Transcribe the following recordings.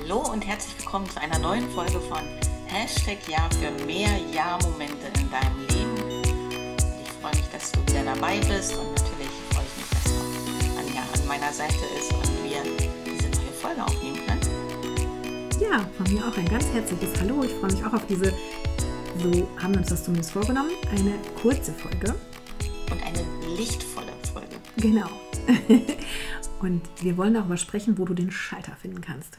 Hallo und herzlich willkommen zu einer neuen Folge von Hashtag Ja für mehr Ja-Momente in deinem Leben. Ich freue mich, dass du wieder dabei bist und natürlich freue ich mich, dass auch Anja an meiner Seite ist und wir diese neue Folge aufnehmen können. Ja, von mir auch ein ganz herzliches Hallo. Ich freue mich auch auf diese, so haben wir uns das zumindest vorgenommen, eine kurze Folge. Und eine lichtvolle Folge. Genau. und wir wollen darüber sprechen, wo du den Schalter finden kannst.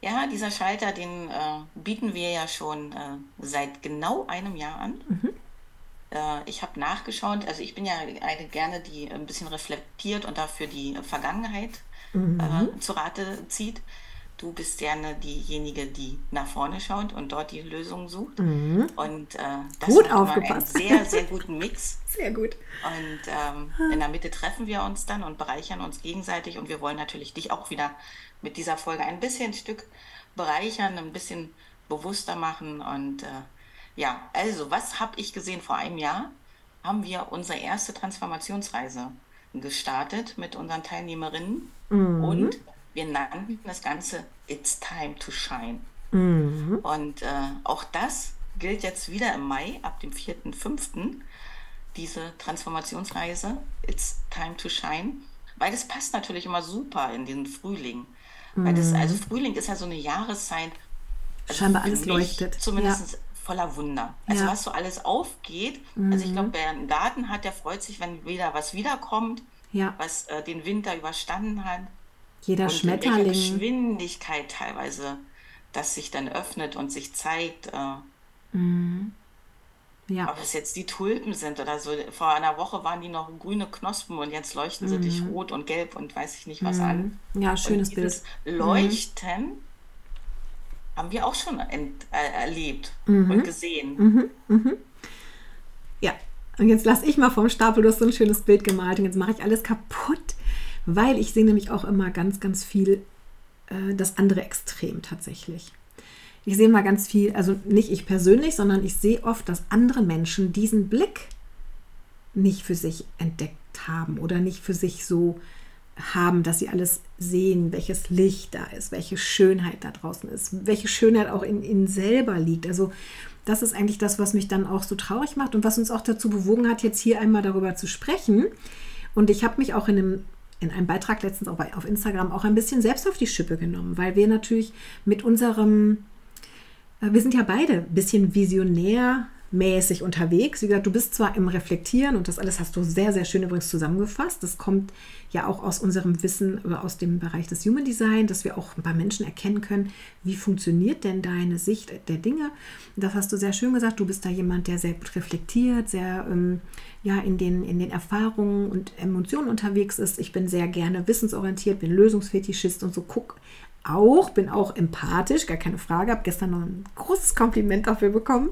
Ja, dieser Schalter, den äh, bieten wir ja schon äh, seit genau einem Jahr an. Mhm. Äh, ich habe nachgeschaut, also ich bin ja eine gerne, die ein bisschen reflektiert und dafür die Vergangenheit mhm. Äh, zu Rate zieht. Du bist gerne diejenige, die nach vorne schaut und dort die Lösung sucht. Mhm. Und äh, das gut aufgepasst. einen sehr, sehr guten Mix. Sehr gut. Und ähm, in der Mitte treffen wir uns dann und bereichern uns gegenseitig. Und wir wollen natürlich dich auch wieder mit dieser Folge ein bisschen ein Stück bereichern, ein bisschen bewusster machen. Und äh, ja, also, was habe ich gesehen vor einem Jahr? Haben wir unsere erste Transformationsreise gestartet mit unseren Teilnehmerinnen mhm. und wir nannten das Ganze It's Time to Shine. Mhm. Und äh, auch das gilt jetzt wieder im Mai, ab dem 4.5., diese Transformationsreise It's Time to Shine, weil das passt natürlich immer super in den Frühling. Weil das, also mhm. Frühling ist ja so eine Jahreszeit. Also Scheinbar alles leuchtet. Zumindest ja. voller Wunder. Also ja. was so alles aufgeht. Mhm. Also ich glaube, mhm. wer einen Garten hat, der freut sich, wenn wieder was wiederkommt, ja. was äh, den Winter überstanden hat. Jeder und Schmetterling. In Geschwindigkeit teilweise, das sich dann öffnet und sich zeigt. Äh, mhm. Ja. Ob es jetzt die Tulpen sind oder so. Vor einer Woche waren die noch grüne Knospen und jetzt leuchten sie dich mhm. rot und gelb und weiß ich nicht was mhm. an. Ja, schönes Bild. Leuchten mhm. haben wir auch schon ent, äh, erlebt mhm. und gesehen. Mhm. Mhm. Ja, und jetzt lass ich mal vom Stapel, du hast so ein schönes Bild gemalt und jetzt mache ich alles kaputt, weil ich sehe nämlich auch immer ganz, ganz viel äh, das andere Extrem tatsächlich ich sehe mal ganz viel, also nicht ich persönlich, sondern ich sehe oft, dass andere Menschen diesen Blick nicht für sich entdeckt haben oder nicht für sich so haben, dass sie alles sehen, welches Licht da ist, welche Schönheit da draußen ist, welche Schönheit auch in ihnen selber liegt. Also das ist eigentlich das, was mich dann auch so traurig macht und was uns auch dazu bewogen hat, jetzt hier einmal darüber zu sprechen. Und ich habe mich auch in einem, in einem Beitrag letztens auch auf Instagram auch ein bisschen selbst auf die Schippe genommen, weil wir natürlich mit unserem äh, wir sind ja beide ein bisschen visionärmäßig unterwegs. Wie gesagt, du bist zwar im Reflektieren und das alles hast du sehr, sehr schön übrigens zusammengefasst. Das kommt ja auch aus unserem Wissen oder aus dem Bereich des Human Design, dass wir auch bei Menschen erkennen können, wie funktioniert denn deine Sicht der Dinge. Das hast du sehr schön gesagt. Du bist da jemand, der sehr gut reflektiert, sehr ähm, ja, in, den, in den Erfahrungen und Emotionen unterwegs ist. Ich bin sehr gerne wissensorientiert, bin Lösungsfetischist und so guck auch, bin auch empathisch, gar keine Frage. Habe gestern noch ein großes Kompliment dafür bekommen,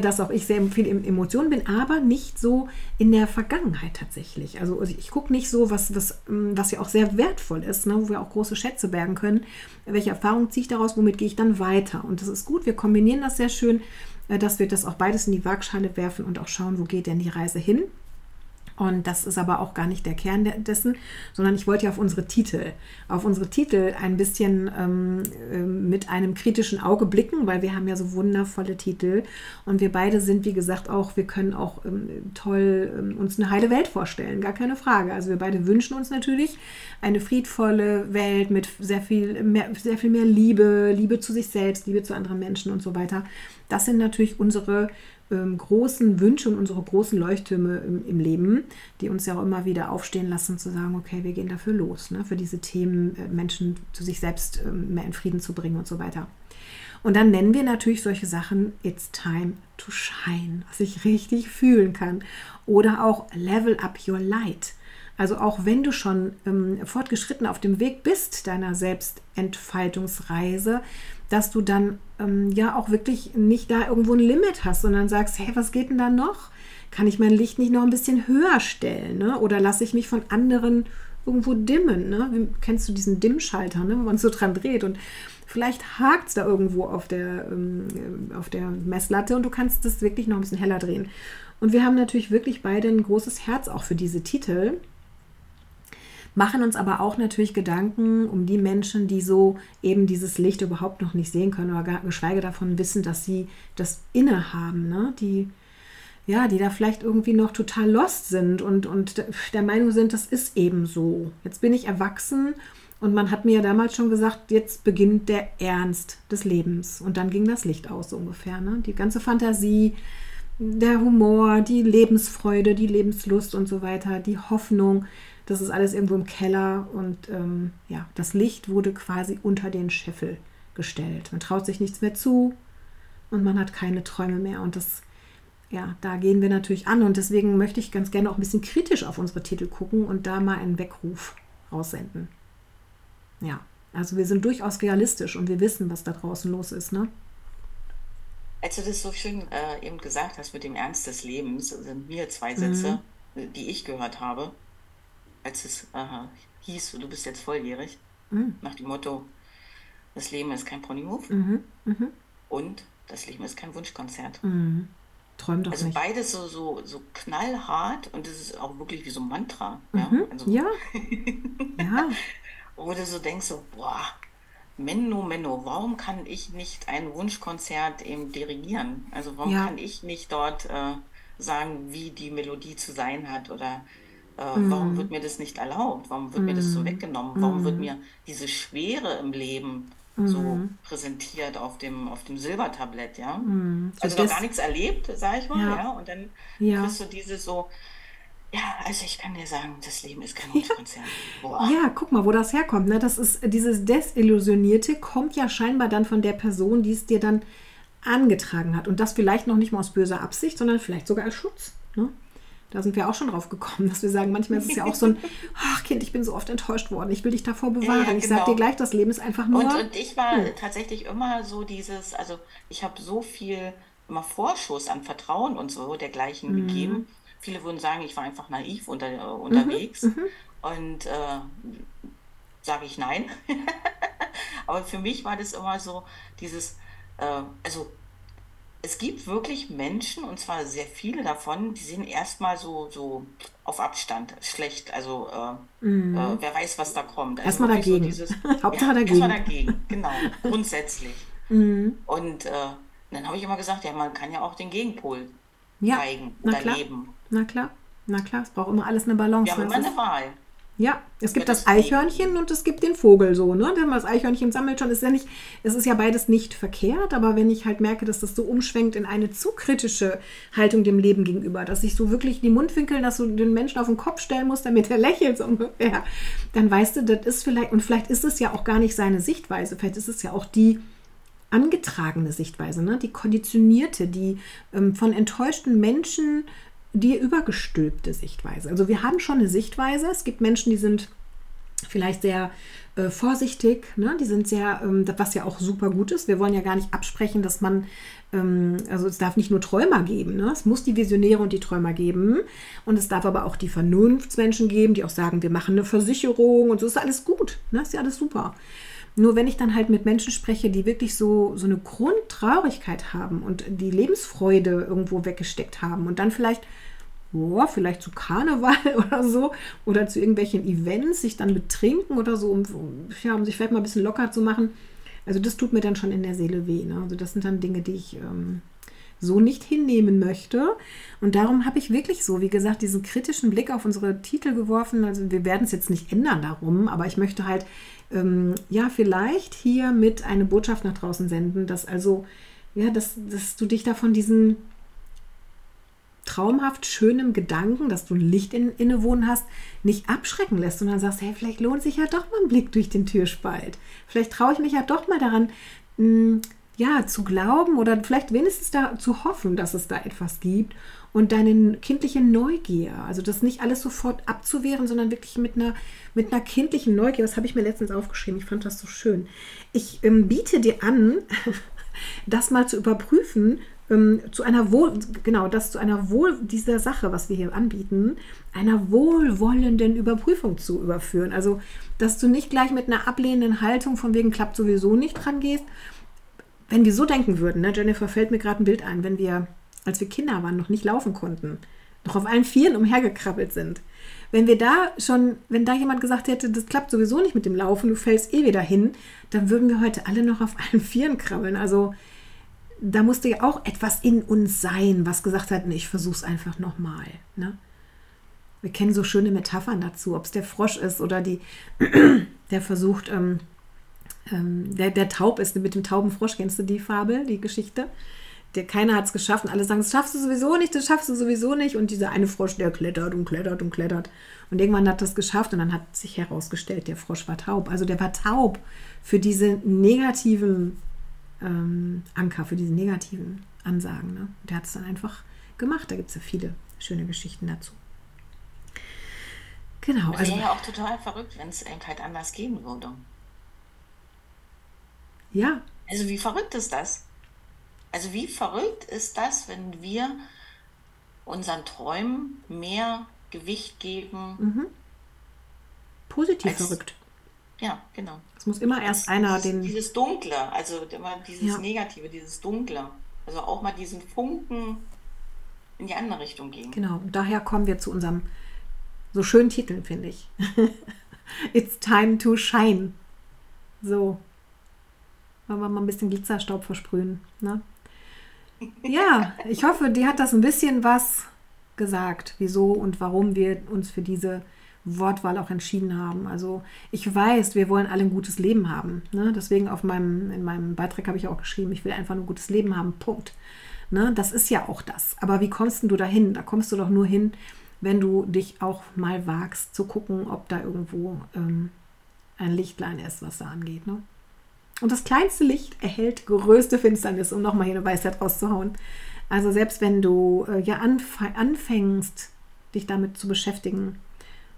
dass auch ich sehr viel in Emotionen bin, aber nicht so in der Vergangenheit tatsächlich. Also ich gucke nicht so, was, was, ähm, was ja auch sehr wertvoll ist, ne, wo wir auch große Schätze bergen können. Welche Erfahrung ziehe ich daraus, womit gehe ich dann weiter? Und das ist gut, wir kombinieren das sehr schön, äh, dass wir das auch beides in die Waagschale werfen und auch schauen, wo geht denn die Reise hin. Und das ist aber auch gar nicht der Kern dessen, sondern ich wollte ja auf unsere Titel, auf unsere Titel ein bisschen ähm, ähm, mit einem kritischen Auge blicken, weil wir haben ja so wundervolle Titel und wir beide sind, wie gesagt, auch, wir können auch ähm, toll ähm, uns eine heile Welt vorstellen, gar keine Frage. Also wir beide wünschen uns natürlich eine friedvolle Welt mit sehr viel mehr, sehr viel mehr Liebe, Liebe zu sich selbst, Liebe zu anderen Menschen und so weiter. Das sind natürlich unsere ähm, großen Wünsche und unsere großen Leuchttürme im, im, Leben, die uns ja auch immer wieder aufstehen lassen, zu sagen, okay, wir gehen dafür los, ne, für diese Themen, äh, Menschen zu sich selbst äh, mehr in Frieden zu bringen und so weiter. Und dann nennen wir natürlich solche Sachen, it's time to shine, was ich richtig fühlen kann. Oder auch level up your light. Also auch wenn du schon ähm, fortgeschritten auf dem Weg bist deiner Selbstentfaltungsreise, dass du dann ähm, ja auch wirklich nicht da irgendwo ein Limit hast, sondern sagst, hey, was geht denn da noch? Kann ich mein Licht nicht noch ein bisschen höher stellen? Ne? Oder lasse ich mich von anderen irgendwo dimmen? Ne? Wie, kennst du diesen Dimmschalter, ne? wo man so dran dreht? Und vielleicht hakt es da irgendwo auf der, ähm, auf der Messlatte und du kannst das wirklich noch ein bisschen heller drehen. Und wir haben natürlich wirklich beide ein großes Herz auch für diese Titel machen uns aber auch natürlich Gedanken um die Menschen, die so eben dieses Licht überhaupt noch nicht sehen können oder geschweige davon wissen, dass sie das innehaben, ne? die ja, die da vielleicht irgendwie noch total lost sind und, und der Meinung sind, das ist eben so. Jetzt bin ich erwachsen und man hat mir ja damals schon gesagt, jetzt beginnt der Ernst des Lebens. Und dann ging das Licht aus, so ungefähr. Ne? Die ganze Fantasie, der Humor, die Lebensfreude, die Lebenslust und so weiter, die Hoffnung, das ist alles irgendwo im Keller. Und ähm, ja, das Licht wurde quasi unter den Scheffel gestellt. Man traut sich nichts mehr zu und man hat keine Träume mehr. Und das, ja, da gehen wir natürlich an. Und deswegen möchte ich ganz gerne auch ein bisschen kritisch auf unsere Titel gucken und da mal einen Weckruf raussenden. Ja, also wir sind durchaus realistisch und wir wissen, was da draußen los ist, ne? Als du das so schön äh, eben gesagt hast mit dem Ernst des Lebens, sind mir zwei Sätze, mhm. die ich gehört habe, als es äh, hieß, du bist jetzt volljährig, mhm. nach dem Motto, das Leben ist kein Ponyhof mhm. mhm. und das Leben ist kein Wunschkonzert. Mhm. Träum doch also nicht. beides so, so, so knallhart und das ist auch wirklich wie so ein Mantra. Ja, mhm. also, ja. ja. wo du so denkst, so, boah, Menno, Menno, warum kann ich nicht ein Wunschkonzert eben dirigieren? Also warum ja. kann ich nicht dort äh, sagen, wie die Melodie zu sein hat oder äh, mm. warum wird mir das nicht erlaubt? Warum wird mm. mir das so mhm. weggenommen? Warum wird mhm. mir diese Schwere im Leben so mhm. präsentiert auf dem, auf dem Silbertablett, ja? So also noch gar nichts erlebt, sag ich mal, ja, ja? und dann ja. kriegst du diese so, ja, also ich kann dir sagen, das Leben ist kein Wunschkonzert. Ja. ja, guck mal, wo das herkommt. Ne? Das ist dieses Desillusionierte kommt ja scheinbar dann von der Person, die es dir dann angetragen hat. Und das vielleicht noch nicht mal aus böser Absicht, sondern vielleicht sogar als Schutz. Ne? Da sind wir auch schon drauf gekommen, dass wir sagen, manchmal ist es ja auch so ein, ach Kind, ich bin so oft enttäuscht worden, ich will dich davor bewahren. Ja, ja, ich sage dir genau. gleich, das Leben ist einfach nur. Und, und ich war hm. tatsächlich immer so dieses, also ich habe so viel immer Vorschuss an Vertrauen und so dergleichen mhm. gegeben Viele würden sagen, ich war einfach naiv unter, unterwegs. Mhm, mhm. und äh, sage ich nein. Aber für mich war das immer so dieses, äh, also es gibt wirklich Menschen, und zwar sehr viele davon, die sind erstmal so, so auf Abstand, schlecht. Also äh, mhm. äh, wer weiß, was da kommt. Also erstmal dagegen. So dieses, Hauptsache ja, dagegen. Erstmal dagegen, genau, grundsätzlich. Mhm. Und äh, dann habe ich immer gesagt, ja, man kann ja auch den Gegenpol ja. zeigen oder leben. Na klar, na klar, es braucht immer alles eine Balance. Wir haben immer eine Wahl. Ja, es gibt das, Eichhörnchen und es gibt den Vogel so, ne? Wenn man das Eichhörnchen sammelt schon, ist ja nicht, es ist ja beides nicht verkehrt, aber wenn ich halt merke, dass das so umschwenkt in eine zu kritische Haltung dem Leben gegenüber, dass ich so wirklich die Mundwinkel, dass du den Menschen auf den Kopf stellen musst, damit er lächelt so ungefähr, dann weißt du, das ist vielleicht, und vielleicht ist es ja auch gar nicht seine Sichtweise, vielleicht ist es ja auch die angetragene Sichtweise, ne? die konditionierte, die ähm, von enttäuschten Menschen die übergestülpte Sichtweise. Also wir haben schon eine Sichtweise. Es gibt Menschen, die sind vielleicht sehr äh, vorsichtig, ne? die sind sehr, ähm, was ja auch super gut ist. Wir wollen ja gar nicht absprechen, dass man, ähm, also es darf nicht nur Träumer geben, ne? es muss die Visionäre und die Träumer geben und es darf aber auch die Vernunftsmenschen geben, die auch sagen, wir machen eine Versicherung und so ist alles gut, ne? ist ja alles super. Nur wenn ich dann halt mit Menschen spreche, die wirklich so, so eine Grundtraurigkeit haben und die Lebensfreude irgendwo weggesteckt haben und dann vielleicht oh, vielleicht zu Karneval oder so oder zu irgendwelchen Events sich dann betrinken oder so, um, ja, um sich vielleicht mal ein bisschen locker zu machen. Also das tut mir dann schon in der Seele weh. Ne? Also das sind dann Dinge, die ich ähm, so nicht hinnehmen möchte. Und darum habe ich wirklich so, wie gesagt, diesen kritischen Blick auf unsere Titel geworfen. Also wir werden es jetzt nicht ändern darum, aber ich möchte halt, ähm, ja, vielleicht hier mit eine Botschaft nach draußen senden, dass also, ja, dass, dass du dich da von diesen traumhaft schönem Gedanken, dass du Licht in, innewohnen hast, nicht abschrecken lässt, sondern sagst, hey, vielleicht lohnt sich ja doch mal ein Blick durch den Türspalt. Vielleicht traue ich mich ja doch mal daran, mh, ja, zu glauben oder vielleicht wenigstens da zu hoffen, dass es da etwas gibt und deine kindliche Neugier, also das nicht alles sofort abzuwehren, sondern wirklich mit einer, mit einer kindlichen Neugier, das habe ich mir letztens aufgeschrieben, ich fand das so schön. Ich ähm, biete dir an, das mal zu überprüfen, ähm, zu einer Wohl, genau, das zu einer Wohl dieser Sache, was wir hier anbieten, einer wohlwollenden Überprüfung zu überführen. Also, dass du nicht gleich mit einer ablehnenden Haltung von wegen klappt sowieso nicht dran gehst. Wenn wir so denken würden, ne, Jennifer fällt mir gerade ein Bild ein, wenn wir, als wir Kinder waren, noch nicht laufen konnten, noch auf allen Vieren umhergekrabbelt sind. Wenn wir da schon, wenn da jemand gesagt hätte, das klappt sowieso nicht mit dem Laufen, du fällst eh wieder hin, dann würden wir heute alle noch auf allen Vieren krabbeln. Also da musste ja auch etwas in uns sein, was gesagt hat, nee, ich versuch's einfach nochmal. Ne? Wir kennen so schöne Metaphern dazu, ob es der Frosch ist oder die, der versucht, ähm, ähm, der, der taub ist mit dem tauben Frosch. Kennst du die Fabel, die Geschichte? Der, keiner hat es geschafft und alle sagen, das schaffst du sowieso nicht, das schaffst du sowieso nicht. Und dieser eine Frosch, der klettert und klettert und klettert. Und irgendwann hat das geschafft und dann hat sich herausgestellt, der Frosch war taub. Also der war taub für diese negativen ähm, Anker, für diese negativen Ansagen. Ne? Der hat es dann einfach gemacht. Da gibt es ja viele schöne Geschichten dazu. Genau. Das wäre also, ja auch total verrückt, wenn es halt anders gehen würde. Ja. Also wie verrückt ist das? Also wie verrückt ist das, wenn wir unseren Träumen mehr Gewicht geben? Mhm. Positiv als, verrückt. Ja, genau. Es muss immer erst einer dieses, den. Dieses Dunkle, also immer dieses ja. Negative, dieses Dunkle. Also auch mal diesen Funken in die andere Richtung gehen. Genau. Und daher kommen wir zu unserem so schönen Titel, finde ich. It's time to shine. So. Wollen wir mal ein bisschen Glitzerstaub versprühen. Ne? Ja, ich hoffe, die hat das ein bisschen was gesagt, wieso und warum wir uns für diese Wortwahl auch entschieden haben. Also ich weiß, wir wollen alle ein gutes Leben haben. Ne? Deswegen auf meinem, in meinem Beitrag habe ich auch geschrieben, ich will einfach ein gutes Leben haben. Punkt. Ne? Das ist ja auch das. Aber wie kommst du dahin? Da kommst du doch nur hin, wenn du dich auch mal wagst zu gucken, ob da irgendwo ähm, ein Lichtlein ist, was da angeht. Ne? Und das kleinste Licht erhält größte Finsternis, um nochmal hier eine Weisheit rauszuhauen. Also selbst wenn du äh, ja anf anfängst, dich damit zu beschäftigen,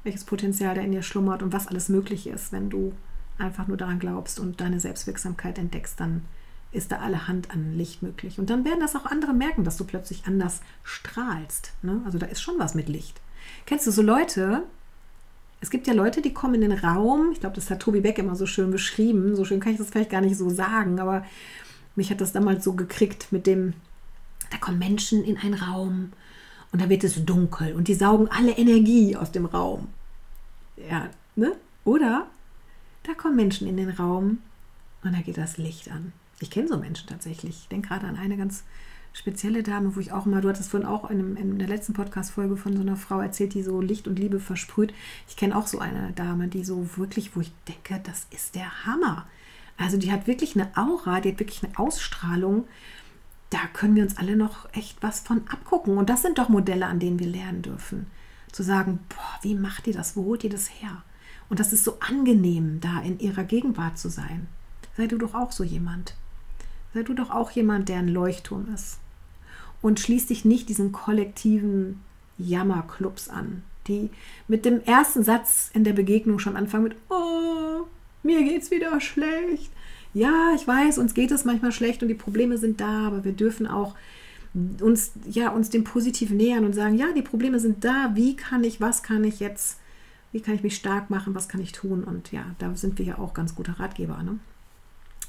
welches Potenzial da in dir schlummert und was alles möglich ist, wenn du einfach nur daran glaubst und deine Selbstwirksamkeit entdeckst, dann ist da allerhand an Licht möglich. Und dann werden das auch andere merken, dass du plötzlich anders strahlst. Ne? Also da ist schon was mit Licht. Kennst du so Leute, es gibt ja Leute, die kommen in den Raum, ich glaube, das hat Tobi Beck immer so schön beschrieben, so schön kann ich das vielleicht gar nicht so sagen, aber mich hat das damals so gekriegt mit dem, da kommen Menschen in einen Raum und da wird es dunkel und die saugen alle Energie aus dem Raum. Ja, ne? Oder da kommen Menschen in den Raum und da geht das Licht an. Ich kenne so Menschen tatsächlich. Ich denke gerade an eine ganz spezielle Dame, wo ich auch mal, du hattest vorhin auch in, in der letzten Podcast-Folge von so einer Frau erzählt, die so Licht und Liebe versprüht. Ich kenne auch so eine Dame, die so wirklich, wo ich denke, das ist der Hammer. Also die hat wirklich eine Aura, die hat wirklich eine Ausstrahlung. Da können wir uns alle noch echt was von abgucken. Und das sind doch Modelle, an denen wir lernen dürfen. Zu sagen, boah, wie macht ihr das? Wo holt ihr das her? Und das ist so angenehm, da in ihrer Gegenwart zu sein. Sei du doch auch so jemand. Sei du doch auch jemand, der ein Leuchtturm ist. Und schließ dich nicht diesen kollektiven Jammerclubs an, die mit dem ersten Satz in der Begegnung schon anfangen mit, oh, mir geht's wieder schlecht. Ja, ich weiß, uns geht es manchmal schlecht und die Probleme sind da, aber wir dürfen auch uns, ja, uns dem positiv nähern und sagen, ja, die Probleme sind da, wie kann ich, was kann ich jetzt, wie kann ich mich stark machen, was kann ich tun? Und ja, da sind wir ja auch ganz gute Ratgeber. Ne?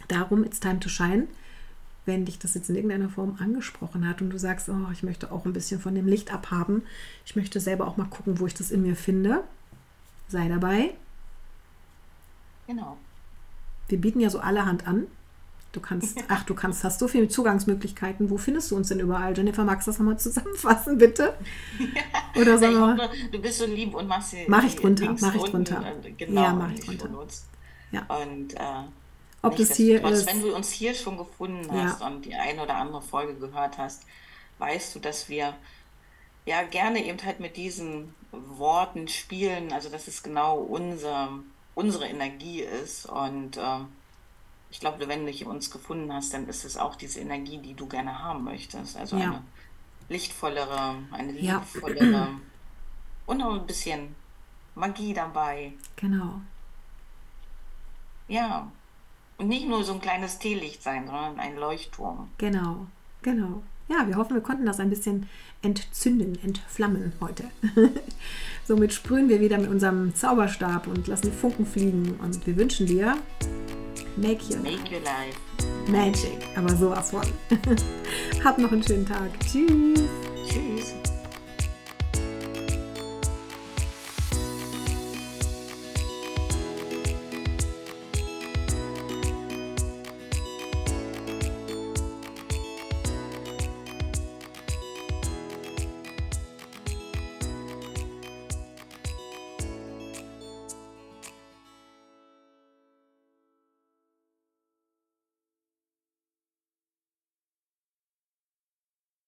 Darum, it's time to shine wenn dich das jetzt in irgendeiner Form angesprochen hat und du sagst, oh, ich möchte auch ein bisschen von dem Licht abhaben, ich möchte selber auch mal gucken, wo ich das in mir finde, sei dabei. Genau. Wir bieten ja so allerhand an. Du kannst, ach, du kannst, hast so viele Zugangsmöglichkeiten. Wo findest du uns denn überall? Jennifer, magst du das nochmal zusammenfassen, bitte? Oder wir mal. Du bist so lieb und machst sie. Mach ich drunter, mach ich drunter. Genau, ja, mach ich drunter. Ja. Und äh, ob das hier ist. Wenn du uns hier schon gefunden hast ja. und die eine oder andere Folge gehört hast, weißt du, dass wir ja gerne eben halt mit diesen Worten spielen, also dass es genau unser, unsere Energie ist. Und äh, ich glaube, wenn du uns gefunden hast, dann ist es auch diese Energie, die du gerne haben möchtest. Also ja. eine lichtvollere, eine liebevollere ja. und noch ein bisschen Magie dabei. Genau. Ja, nicht nur so ein kleines Teelicht sein, sondern ein Leuchtturm. Genau, genau. Ja, wir hoffen, wir konnten das ein bisschen entzünden, entflammen heute. Somit sprühen wir wieder mit unserem Zauberstab und lassen die Funken fliegen. Und wir wünschen dir Make Your, Make your Life Magic. Aber sowas von. Hab noch einen schönen Tag. Tschüss. Tschüss.